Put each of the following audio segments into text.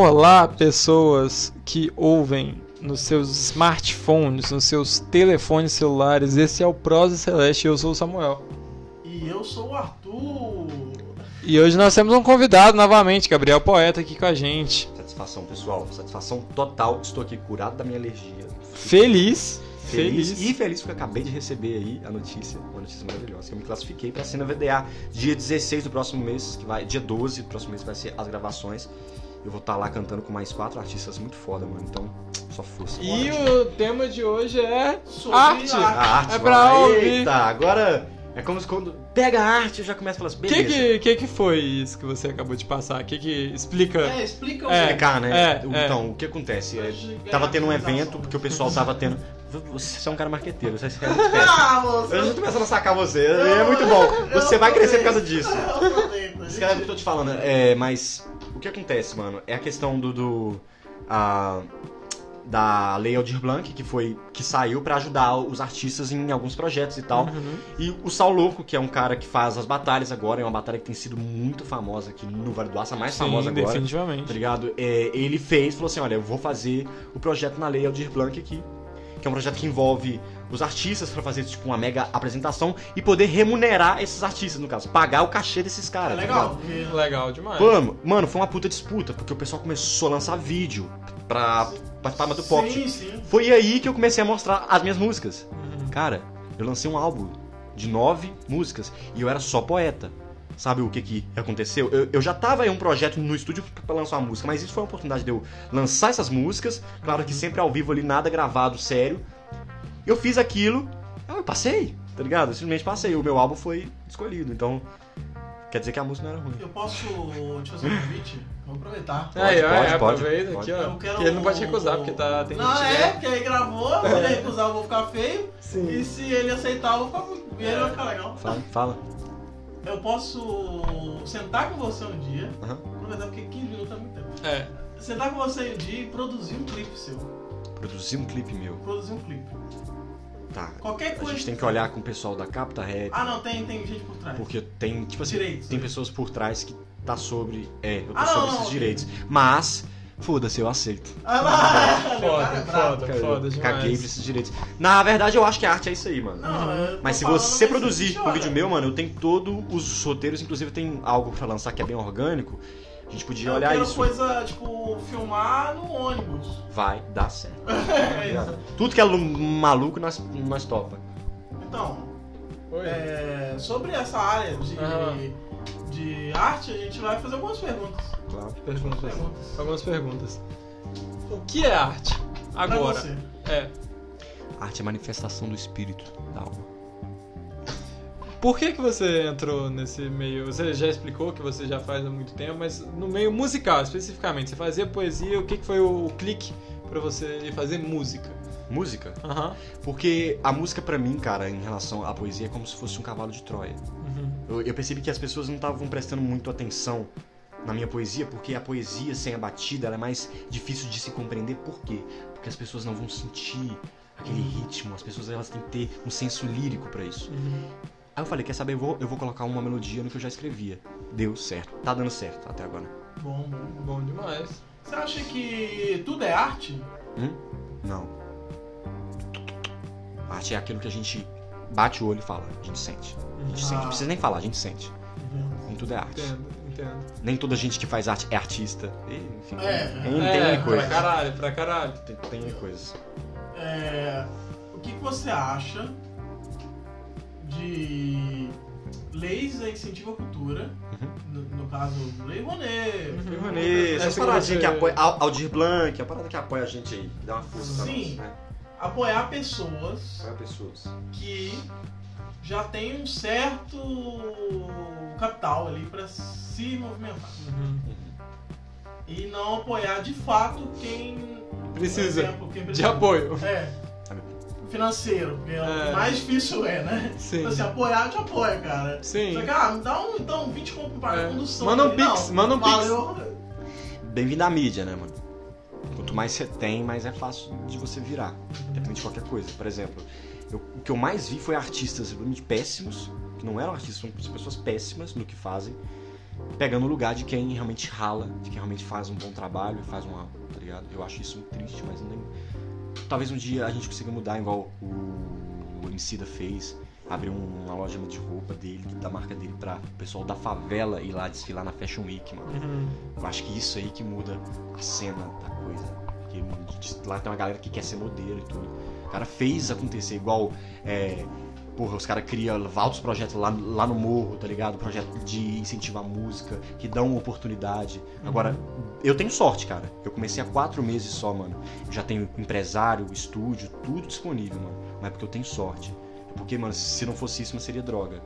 Olá, pessoas que ouvem nos seus smartphones, nos seus telefones celulares. Esse é o Prosa Celeste. Eu sou o Samuel. E eu sou o Arthur. E hoje nós temos um convidado novamente, Gabriel Poeta, aqui com a gente. Satisfação, pessoal. Satisfação total. Estou aqui curado da minha alergia. Feliz. Feliz, Feliz. e feliz porque eu acabei de receber aí a notícia, uma notícia maravilhosa, que eu me classifiquei para cena VDA dia 16 do próximo mês, que vai, dia 12 do próximo mês vai ser as gravações. Eu vou estar lá cantando com mais quatro artistas muito foda, mano. Então, só força. E o tema de hoje é Sobre arte. arte. A arte, É pra ouvir. Eita, agora é como se quando pega a arte eu já começo a falar assim, O que, beleza. que, que que foi isso que você acabou de passar? O que que explica? É, explica o É. explicar, né? É, é. Então, o que acontece? É, é tava tendo um evento, porque o pessoal tava tendo. Você é um cara marqueteiro, você é. Ah, você. Eu já tô começando a sacar você, é muito bom. Você vai crescer por causa disso. Eu tô dentro. Esse cara que eu tô te falando, é, mas o que acontece, mano? É a questão do. do a- da Lei Aldir Blanc, que foi. que saiu pra ajudar os artistas em alguns projetos e tal. Uhum. E o Sal Louco, que é um cara que faz as batalhas agora, é uma batalha que tem sido muito famosa aqui no Vale do Aço, a mais Sim, famosa agora. Tá definitivamente. ligado? É, ele fez, falou assim: olha, eu vou fazer o projeto na Lei Aldir Blanc aqui. Que é um projeto que envolve os artistas pra fazer tipo uma mega apresentação e poder remunerar esses artistas, no caso, pagar o cachê desses É caras. tá legal, porque Legal demais. Mano, mano, foi uma puta disputa, porque o pessoal começou a lançar vídeo pra participar do pocket. Sim, sim. Foi aí que eu comecei a mostrar as minhas músicas. Uhum. Cara, eu lancei um álbum de nove músicas e eu era só poeta. Sabe o que que aconteceu? Eu, eu já tava em um projeto no estúdio pra lançar uma música, mas isso foi uma oportunidade de eu lançar essas músicas, claro que sempre ao vivo ali, nada gravado, sério. Eu fiz aquilo, eu passei, tá ligado? Eu simplesmente passei, o meu álbum foi escolhido, então quer dizer que a música não era ruim. Eu posso te fazer um convite? Vou aproveitar. Pode, é, pode, aproveita pode. aqui, ó. Eu quero Que ele não pode recusar, porque tá, tem Não, gente é, que- porque aí gravou, se ele recusar eu vou ficar feio. Sim. E se ele aceitar, eu vou ficar. E ele vai ficar legal. Fala, fala. Eu posso sentar com você um dia. Aham. Aproveitar porque 15 minutos é muito tempo. É. Sentar com você um dia e produzir um clipe seu. Produzir um clipe meu. Produzir um clipe. Tá. Qualquer A coisa. gente tem que olhar com o pessoal da Capta Rap. Ah, não, tem, tem gente por trás. Porque tem, tipo assim, Direitos, tem né? pessoas por trás que tá sobre. É, eu tô Ah, sobre não, esses não, direitos. Mas, foda-se, eu aceito. Ah, lá, Foda, foda. Cara, foda eu demais. caguei pra esses direitos. Na verdade, eu acho que a arte é isso aí, mano. Não, Mas se você produzir um vídeo meu, mano, eu tenho todos os roteiros, inclusive tem algo pra lançar que é bem orgânico. A gente podia Eu olhar quero isso. coisa, tipo, filmar no ônibus. Vai dar certo. É isso. Tudo que é lu- maluco, nós, nós topa. Então. É, sobre essa área de, Aham. de arte, a gente vai fazer algumas perguntas. Claro. Perguntas. Perguntas. Algumas perguntas. O que é arte? Pra Agora. você. É. Arte é manifestação do espírito, da alma. Por que, que você entrou nesse meio? Você já explicou que você já faz há muito tempo, mas no meio musical especificamente, você fazia poesia, o que, que foi o, o clique pra você ir fazer música? Música? Aham. Porque a música pra mim, cara, em relação à poesia, é como se fosse um cavalo de Troia. Uhum. Eu, eu percebi que as pessoas não estavam prestando muito atenção na minha poesia, porque a poesia sem a batida ela é mais difícil de se compreender. Por quê? Porque as pessoas não vão sentir aquele ritmo, as pessoas elas têm que ter um senso lírico pra isso. Uhum. Aí eu falei, quer saber, eu vou, eu vou colocar uma melodia no que eu já escrevia. Deu certo, tá dando certo até agora. Bom, bom. Bom demais. Você acha que tudo é arte? Hum? Não. Arte é aquilo que a gente bate o olho e fala, a gente sente. A gente Uhum. sente, Ah. não precisa nem falar, a gente sente. Uhum. Nem tudo é arte. Entendo, entendo. Nem toda gente que faz arte é artista. E, enfim, É. tem, é, tem coisas. pra caralho, pra caralho. Tem, tem coisas. É, o que, que você acha de leis a incentivo à cultura? Uhum. No, no caso, Lei Rouanet. Uhum. Rouanet, essas Essa você- que apoia. Al- Aldir Blanc, a parada que apoia a gente aí, que dá uma força pra Sim. nós. Né? Apoiar pessoas Apoia pessoas. que já têm um certo capital ali pra se movimentar. Uhum. E não apoiar de fato quem. Precisa exemplo, quem De precisa. apoio. É. financeiro, porque é. É. o mais difícil é, né? Sim. Então, assim, apoiar, te apoia, cara. Sim. Só que, ah, me dá um, então, 20 conto pra pagar É. condução. Manda um pix, manda um pix. Bem-vindo à mídia, né, mano? Quanto mais você tem, mais é fácil de você virar. Independente de qualquer coisa. Por exemplo, eu- o que eu mais vi foi artistas realmente péssimos, que não eram artistas, são pessoas péssimas no que fazem, pegando o lugar de quem realmente rala, de quem realmente faz um bom trabalho, faz uma, tá ligado? Eu acho isso muito triste, mas não talvez um dia a gente consiga mudar igual o, o fez, abrir um- uma loja de roupa dele, da marca dele pra o pessoal da favela ir lá desfilar na Fashion Week, mano. Uhum. Eu acho que isso aí que muda a cena da coisa. Porque lá tem uma galera que quer ser modelo e tudo. O cara fez acontecer, igual. É, porra, os caras criam altos projetos lá, lá no morro, tá ligado? Projeto de incentivar a música, que dão oportunidade. Agora, eu tenho sorte, cara. Eu comecei há quatro meses só, mano. Eu já tenho empresário, estúdio, tudo disponível, mano. Mas é porque eu tenho sorte. Porque, mano, se não fosse isso, não seria droga.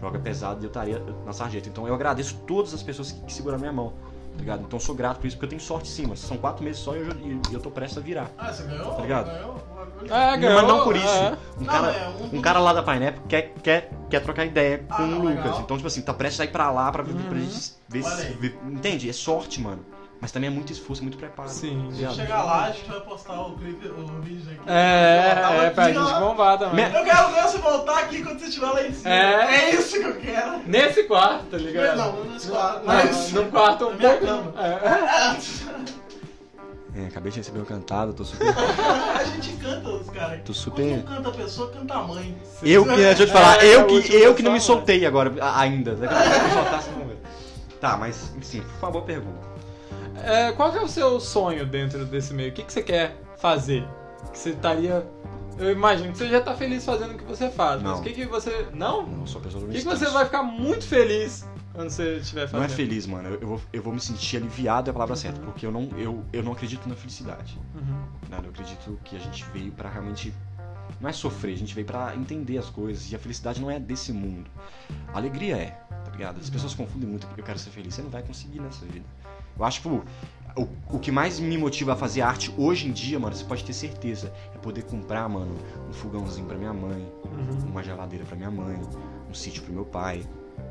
Droga pesada e eu estaria na sarjeta. Então eu agradeço todas as pessoas que, que seguraram minha mão. Tá ligado? Então eu sou grato por isso, porque eu tenho sorte sim, mas são quatro meses só e eu, já- e eu tô prestes a virar. Ah, você ganhou? Tá ligado? Ganhou? É, ganhou, mas não por isso. é. Um Não, cara, é, um- um cara lá da Pineapple quer, quer, quer trocar ideia Ah, com não, o Lucas. legal. Então, tipo assim, tá prestes a ir pra lá pra, ver pra Uhum. gente ver se. entende? É sorte, mano. Mas também é muito esforço, é muito preparo. Sim. Se chegar lá, a gente vai postar o clipe, o vídeo aqui. É, Tava é pra gente bombar também. Eu quero ver você voltar aqui quando você estiver lá em cima. É. É isso que eu quero. Nesse quarto, tá ligado? Não, não nesse quarto, Não, mas- no quarto um Na minha pouco. cama. É. É, acabei de receber uma cantada, tô super. a gente canta os caras. Tô Quando super. não canta a pessoa, canta a mãe. Eu que, deixa eu te falar, É, eu o que, eu que não me som, soltei agora, ainda. Daqui a pouco eu momento. Tá, mas, sim, foi uma boa pergunta. É, qual que é o seu sonho dentro desse meio? O que, que você quer fazer? Que você estaria. Eu imagino que você já tá feliz fazendo o que você faz, mas Não. o que, que você. Não? Não, sou pessoa O do que, que instante. você vai ficar muito feliz quando você estiver fazendo? Não é feliz, mano. Eu, eu vou, eu vou me sentir aliviado é a palavra certa, porque eu não, eu, eu não acredito na felicidade. Uhum. né? Eu acredito que a gente veio pra realmente. Não é sofrer, a gente veio pra entender as coisas. E a felicidade não é desse mundo. A alegria é, tá ligado? As pessoas confundem muito eu quero ser feliz. Você não vai conseguir nessa vida. Eu acho que o, o, que mais me motiva a fazer arte hoje em dia, mano, você pode ter certeza, é poder comprar, mano, um fogãozinho pra minha mãe, Uhum. uma geladeira pra minha mãe, um sítio pro meu pai.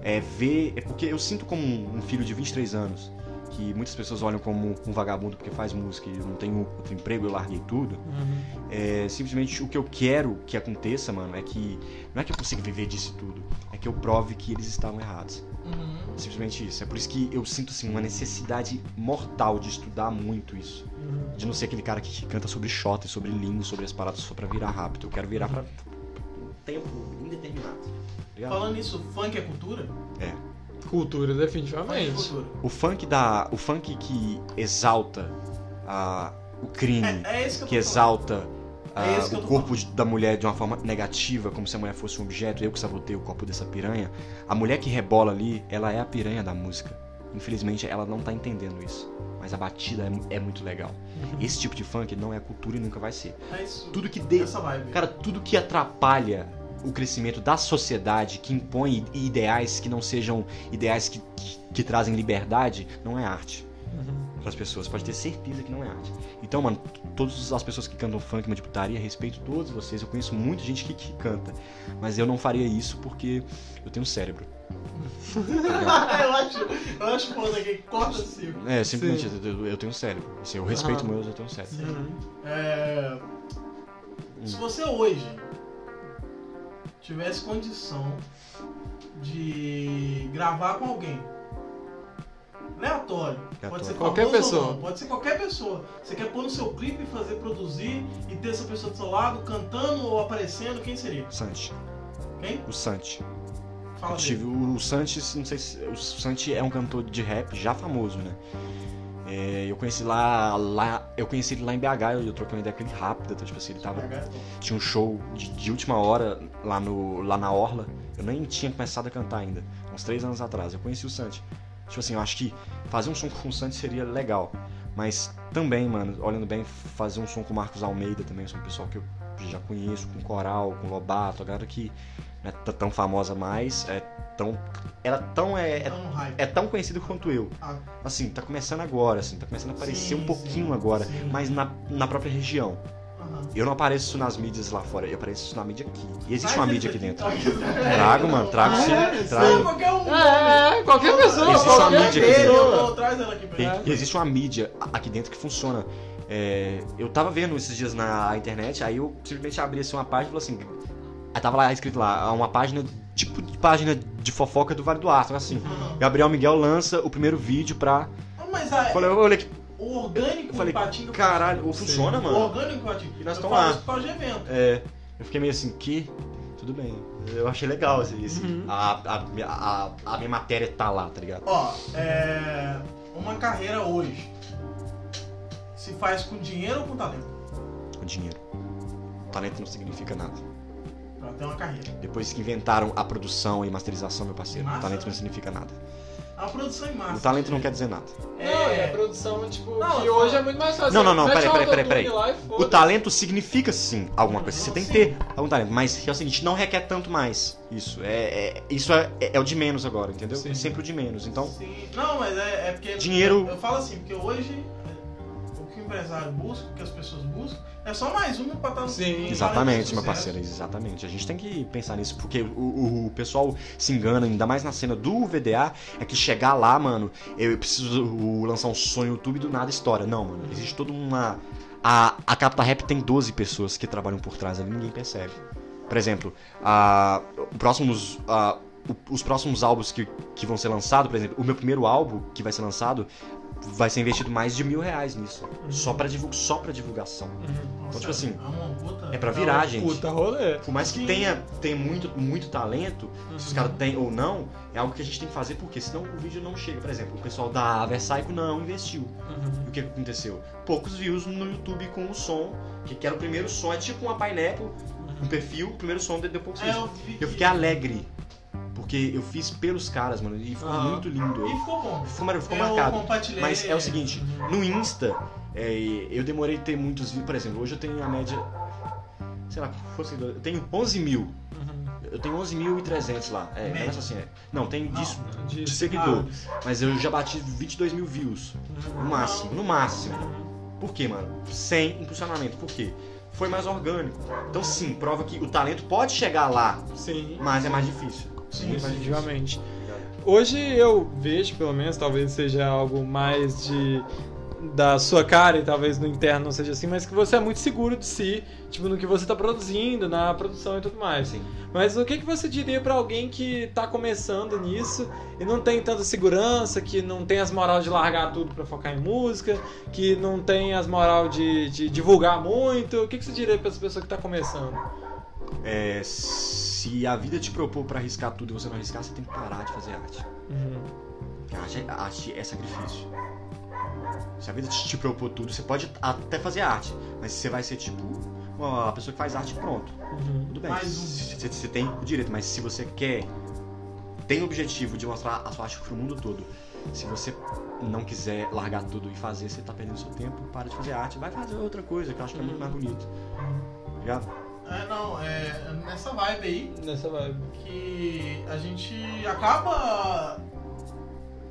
É ver. É porque eu sinto como um, um filho de 23 anos, que muitas pessoas olham como um vagabundo porque faz música e eu não tenho outro emprego, eu larguei tudo. Uhum. É, simplesmente o que eu quero que aconteça, mano, é que. Não é que eu consiga viver disso tudo, é que eu prove que eles estavam errados. Uhum. Simplesmente isso. É por isso que eu sinto assim, uma necessidade mortal de estudar muito isso. Uhum. De não ser aquele cara que, canta sobre shot, sobre língua, sobre as paradas só pra virar rápido. Eu quero virar pra um tempo indeterminado. ligado? Falando nisso, funk é cultura? Cultura, Funk é definitivamente. cultura. O funk da. O funk que exalta a, o crime, É, é isso que eu tô que exalta ah, É eu o corpo de- da mulher de uma forma negativa, como se a mulher fosse um objeto, eu que sabotei o corpo dessa piranha. A mulher que rebola ali, ela é a piranha da música. Infelizmente, ela não tá entendendo isso. Mas a batida é, é muito legal. Uhum. Esse tipo de funk não é cultura e nunca vai ser. É isso. Tudo que vibe. Cara, tudo que atrapalha o crescimento da sociedade, que impõe ideais que não sejam ideais que, que, que trazem liberdade, não é arte Uhum. Para as pessoas. Pode ter certeza que não é arte. Então, mano, todas as pessoas que cantam funk, uma de putaria, respeito todos vocês. Eu conheço muita gente que, que canta. Mas eu não faria isso porque eu tenho um cérebro. Eu acho, eu acho foda que corta assim. é, simplesmente, eu, eu tenho um cérebro. Assim, eu respeito Aham. meus, eu tenho um cérebro. Sim. Uhum. É, se você hoje tivesse condição de gravar com alguém aleatório, pode ser Qualquer pessoa. não, pode ser qualquer pessoa. Você quer pôr no seu clipe, fazer produzir e ter essa pessoa do seu lado cantando ou aparecendo, quem seria? Santi. Quem? O Santi. Fala Eu tive o, o Santi, não sei se. O Santi é um cantor de rap já famoso, né? É, eu conheci lá, lá. Eu conheci ele lá em BH, eu, eu troquei uma ideia com ele rápida, então, tipo assim, ele tava. Tinha um show de, de última hora lá, no, lá na Orla. Eu nem tinha começado a cantar ainda, uns três anos atrás. Eu conheci o Santi. Tipo assim, eu acho que fazer um som com o Santi seria legal. Mas também, mano, olhando bem, fazer um som com o Marcos Almeida também, são um pessoal que eu já conheço, com Coral, com Lobato, a galera que não é tão famosa mais, é tão. Ela tão é, é, é tão conhecida quanto eu. Ah, Assim, tá começando agora, assim, tá começando a aparecer Sim, um pouquinho sim, agora, sim. mas na, na própria região. Aham. Eu não apareço nas mídias lá fora, eu apareço na mídia aqui. E existe uma mídia aqui dentro. Traga. Trago, mano, trago sim. É, Trago. Não, qualquer um. É, é, qualquer pessoa, Existe uma mídia aqui mim. e existe uma mídia aqui dentro que funciona. É, eu tava vendo esses dias na internet, aí eu simplesmente abri assim, uma página e falei assim. Aí tava lá escrito lá, uma página tipo de página de fofoca do Vale do Aço, assim. Uhum. Gabriel Miguel lança o primeiro vídeo pra. Ah, Mas a, Falei, olha que. O orgânico falei, do Patinga caralho, funciona. funciona, O mano. orgânico do Patinga. E nós falo lá. isso. É, eu fiquei meio assim, que? Tudo bem. Eu achei legal assim, esse- Uhum. a, a, a, a minha matéria tá lá, tá ligado? Ó, é. Uma carreira hoje se faz com dinheiro ou com talento? O dinheiro. O talento não significa nada. Pra ter uma carreira. Depois que inventaram a produção e masterização, meu parceiro, Massa, o talento né? não significa nada. A produção em massa. O talento não quer dizer nada. Não, é a produção, tipo, Não, que hoje é muito mais fácil. Não, não, não, peraí, peraí, peraí, peraí. O talento significa sim alguma coisa. Você tem que ter algum talento, mas é o seguinte, não requer tanto mais. Isso é, é- isso é, é o de menos agora, entendeu? Sim. É sempre o de menos. Então, Sim. Não, mas é, é porque. Dinheiro- Eu, eu falo assim, porque hoje é, empresário busca, o que as pessoas buscam, é só mais uma pra estar no Sim. Exatamente, meu parceiro, exatamente. A gente tem que pensar nisso, porque o, o- o pessoal se engana, ainda mais na cena do VDA, é que chegar lá, mano, eu preciso lançar um som no YouTube e do nada história. Não, mano, existe toda uma. A, a Capta Rap tem 12 pessoas que trabalham por trás ali, ninguém percebe. Por exemplo, a, próximos, a- os próximos álbuns que, que vão ser lançados, por exemplo, o meu primeiro álbum que vai ser lançado, vai ser investido mais de mil reais nisso. Só, pra divulga, só pra divulgação. Uhum. Nossa, tipo assim, é É pra virar, gente. Puta rolê. Por mais que Sim. tenha, tenha muito, muito talento, se os Uhum. caras têm ou não, é algo que a gente tem que fazer, porque senão o vídeo não chega. Por exemplo, o pessoal da Versailles não investiu. Uhum. E o que aconteceu? Poucos views no YouTube com o som, que, que era o primeiro som, é tipo uma Pineapple, um perfil, o primeiro som deu poucos É, views. eu, vi Eu que- fiquei alegre, porque eu fiz pelos caras, mano, e ficou Aham. muito lindo. E ficou bom. Ficou, ficou eu marcado. compartilhei. Mas é o seguinte, Uhum. no Insta, é, eu demorei a ter muitos views. Por exemplo, hoje eu tenho a média. Sei lá, fosse, eu tenho 11 mil. Uhum. Eu tenho 11.300 lá. É, Média. é assim, é. Não, tem Não. disso, De- de seguidor. Ah, Mas eu já bati 22 mil views. No máximo, no máximo. Por quê, mano? Sem impulsionamento. Por quê? Foi mais orgânico. Então sim, prova que o talento pode chegar lá, Sim. mas é mais difícil. Sim. Definitivamente. Hoje eu vejo, pelo menos, talvez seja algo mais de da sua cara e talvez no interno não seja assim, mas que você é muito seguro de si, tipo no que você tá produzindo, na produção e tudo mais. Sim. Mas o que, que você diria pra alguém que tá começando nisso e não tem tanta segurança, que não tem as moral de largar tudo pra focar em música, que não tem as moral de, de divulgar muito? O que, que você diria pra essa pessoa que tá começando? É, se a vida te propor pra arriscar tudo e você não arriscar, você tem que parar de fazer arte. Uhum. Arte, é- arte é sacrifício. Se a vida te, te propor tudo, você pode até fazer arte, mas você vai ser tipo uma pessoa que faz arte pronto. Uhum. Tudo bem, você, tem o direito, mas se você quer, tem o objetivo de mostrar a sua arte pro mundo todo, se você não quiser largar tudo e fazer, você tá perdendo seu tempo, para de fazer arte, vai fazer outra coisa que eu acho que é muito mais bonito. Ligado? É, não, é nessa vibe aí Nessa vibe. que a gente acaba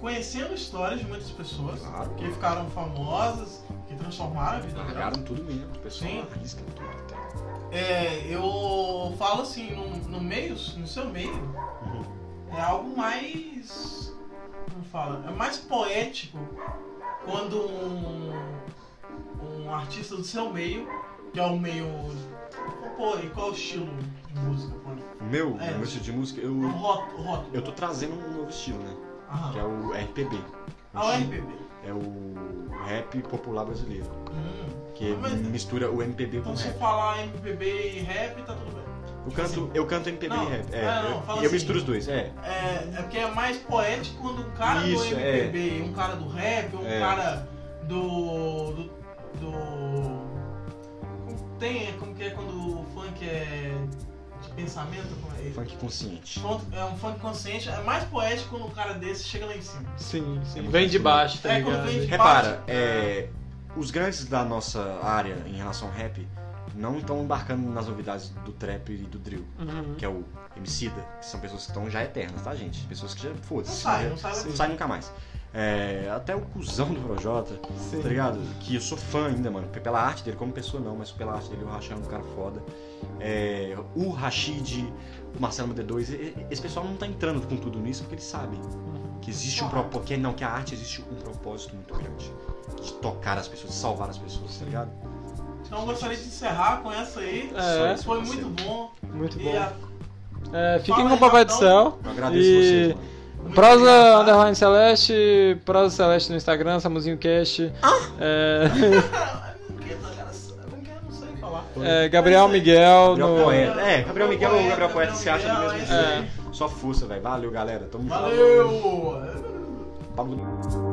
conhecendo histórias de muitas pessoas Claro. que ficaram famosas, que transformaram a vida delas. Largaram tudo mesmo, o pessoal Sim. arrisca tudo. Tá? É, eu falo assim, no, no meio, no seu meio, Uhum. é algo mais. Como fala? É mais poético quando um, um artista do seu meio, que é o meio. Pô, e qual é o estilo de música? pô? O meu, É. o meu estilo de música, eu, O rótulo. o rótulo. eu tô trazendo um novo estilo, né? Aham. Que é o RPB. Ah, o RPB. É o rap popular brasileiro. Hum. Que Mas- mistura o MPB com Então o se rap. falar MPB e rap, tá tudo bem. Eu canto, eu canto MPB Não, e rap. É, é, não, eu, fala eu assim. misturo os dois, é. É, é porque é mais poético quando um cara Isso, do é. MPB, um cara do rap, um É. cara do. do. do- tem, como que é quando o funk é de pensamento? Como é? Funk consciente. É um funk consciente, é mais poético quando um cara desse chega lá em cima. Sim, sim. É Vem de baixo, tá É, quando ligado? vem de- Repara, Parte- é, os grandes da nossa área em relação ao rap não estão embarcando nas novidades do trap e do drill, Uhum. que é o Emicida, que são pessoas que estão já eternas, tá, gente? Pessoas que já, Não foda-se, sai, já- não sai não sai nunca mais. É, até o cuzão do Projota, Sim. tá ligado? Que eu sou fã ainda, mano. Pela arte dele, como pessoa não, mas pela arte dele, eu acho um cara foda. É, o Rashid, o Marcelo D2, e- e- esse pessoal não tá entrando com tudo nisso porque eles sabem que existe um propósito. Que, não, que a arte existe um propósito muito grande. De tocar as pessoas, de salvar as pessoas, tá ligado? Então eu gostaria de encerrar com essa aí. É. Foi muito bom. Muito E bom. a- É, fiquem Fala com o Papai do. Céu. Eu agradeço E vocês, mano. Prosa. Underline Celeste, Prosa Celeste no Instagram, Samuzinho Cast. É, sei falar. é, Gabriel Miguel Gabriel no. Poeta. É, Gabriel Miguel ou Gabriel Gabriel Poeta se acha do mesmo é jeito. isso Só força, velho. Valeu, galera. Tamo junto. Valeu!